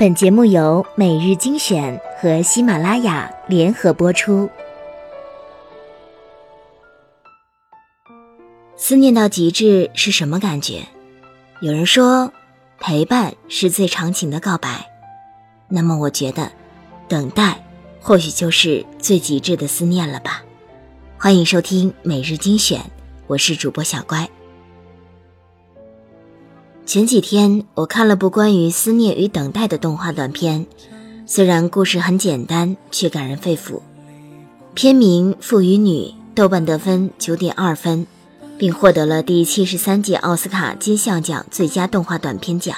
本节目由每日精选和喜马拉雅联合播出。思念到极致是什么感觉？有人说，陪伴是最长情的告白。那么，我觉得，等待或许就是最极致的思念了吧。欢迎收听每日精选，我是主播小乖。前几天我看了部关于思念与等待的动画短片，虽然故事很简单，却感人肺腑。片名《父与女》，豆瓣得分九点二分，并获得了第七十三届奥斯卡金像奖最佳动画短片奖。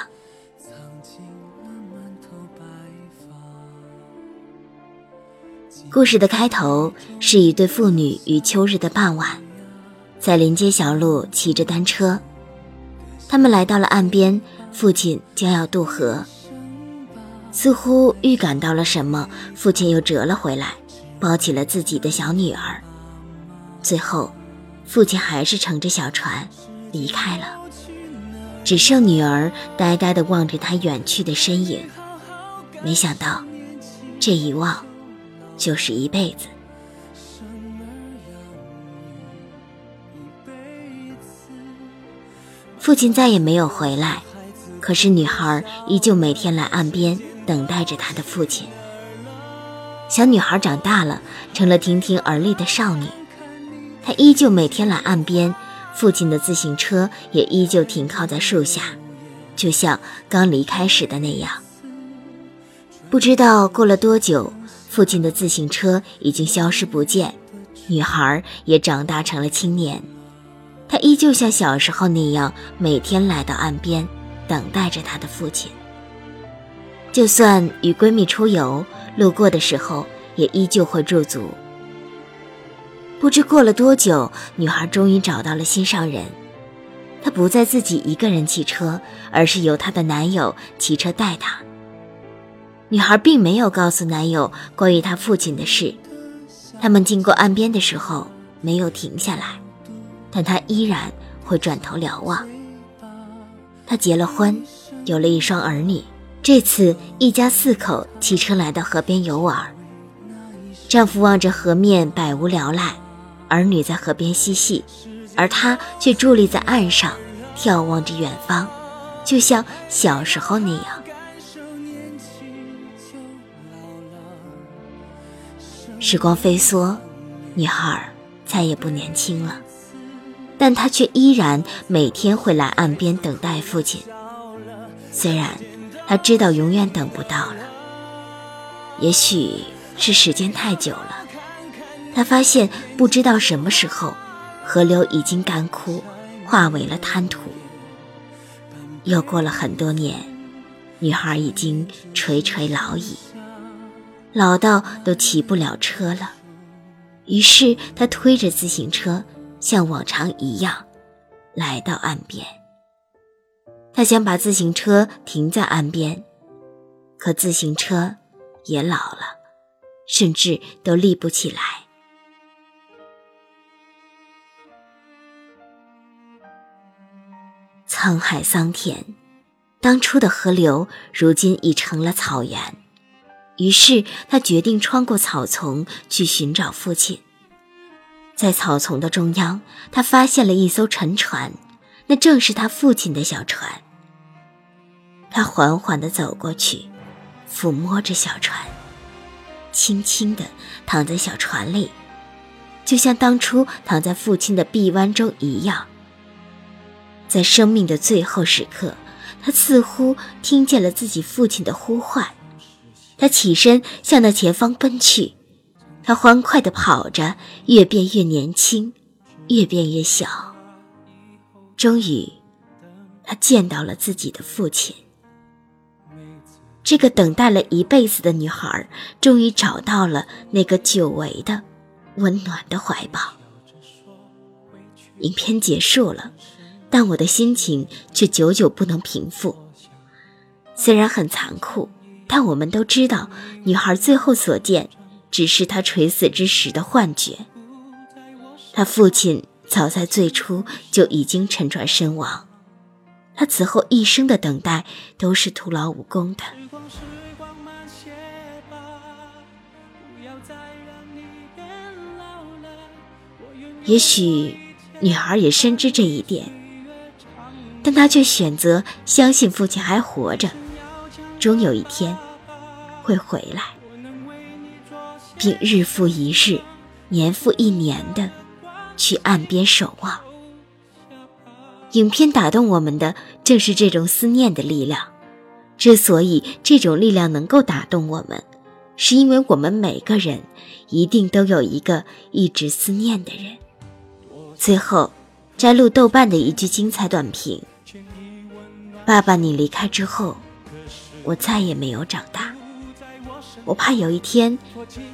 故事的开头是一对父女于秋日的傍晚，在临街小路骑着单车。他们来到了岸边，父亲将要渡河，似乎预感到了什么，父亲又折了回来，抱起了自己的小女儿。最后，父亲还是乘着小船离开了，只剩女儿呆呆地望着他远去的身影。没想到，这一望，就是一辈子。父亲再也没有回来，可是女孩依旧每天来岸边等待着她的父亲。小女孩长大了，成了亭亭而立的少女，她依旧每天来岸边，父亲的自行车也依旧停靠在树下，就像刚离开时的那样。不知道过了多久，父亲的自行车已经消失不见，女孩也长大成了青年。她依旧像小时候那样，每天来到岸边，等待着她的父亲。就算与闺蜜出游，路过的时候也依旧会驻足。不知过了多久，女孩终于找到了心上人。她不再自己一个人骑车，而是由她的男友骑车带她。女孩并没有告诉男友关于她父亲的事。他们经过岸边的时候，没有停下来。但他依然会转头瞭望。他结了婚，有了一双儿女。这次一家四口骑车来到河边游玩。丈夫望着河面，百无聊赖；儿女在河边嬉戏，而他却伫立在岸上，眺望着远方，就像小时候那样。时光飞梭，女孩再也不年轻了。但他却依然每天会来岸边等待父亲，虽然他知道永远等不到了。也许是时间太久了，他发现不知道什么时候，河流已经干枯，化为了滩涂。又过了很多年，女孩已经垂垂老矣，老到都骑不了车了。于是他推着自行车。像往常一样，来到岸边。他想把自行车停在岸边，可自行车也老了，甚至都立不起来。沧海桑田，当初的河流如今已成了草原。于是他决定穿过草丛去寻找父亲。在草丛的中央，他发现了一艘沉船，那正是他父亲的小船。他缓缓地走过去，抚摸着小船，轻轻地躺在小船里，就像当初躺在父亲的臂弯中一样。在生命的最后时刻，他似乎听见了自己父亲的呼唤，他起身向那前方奔去。他欢快地跑着，越变越年轻，越变越小。终于，他见到了自己的父亲。这个等待了一辈子的女孩，终于找到了那个久违的、温暖的怀抱。影片结束了，但我的心情却久久不能平复。虽然很残酷，但我们都知道，女孩最后所见。只是他垂死之时的幻觉。他父亲早在最初就已经沉船身亡，他他此后一生的等待都是徒劳无功的。也许女孩也深知这一点，但她却选择相信父亲还活着，终有一天会回来，并日复一日、年复一年的去岸边守望。影片打动我们的正是这种思念的力量。之所以这种力量能够打动我们，是因为我们每个人一定都有一个一直思念的人。最后，摘录豆瓣的一句精彩短评：“爸爸，你离开之后，我再也没有长大。我怕有一天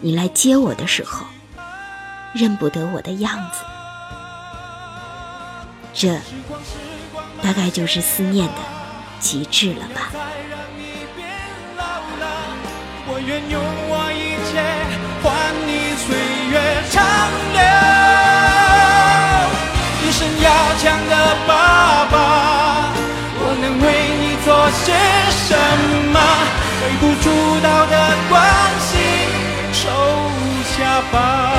你来接我的时候，认不得我的样子。这大概就是思念的极致了吧。”下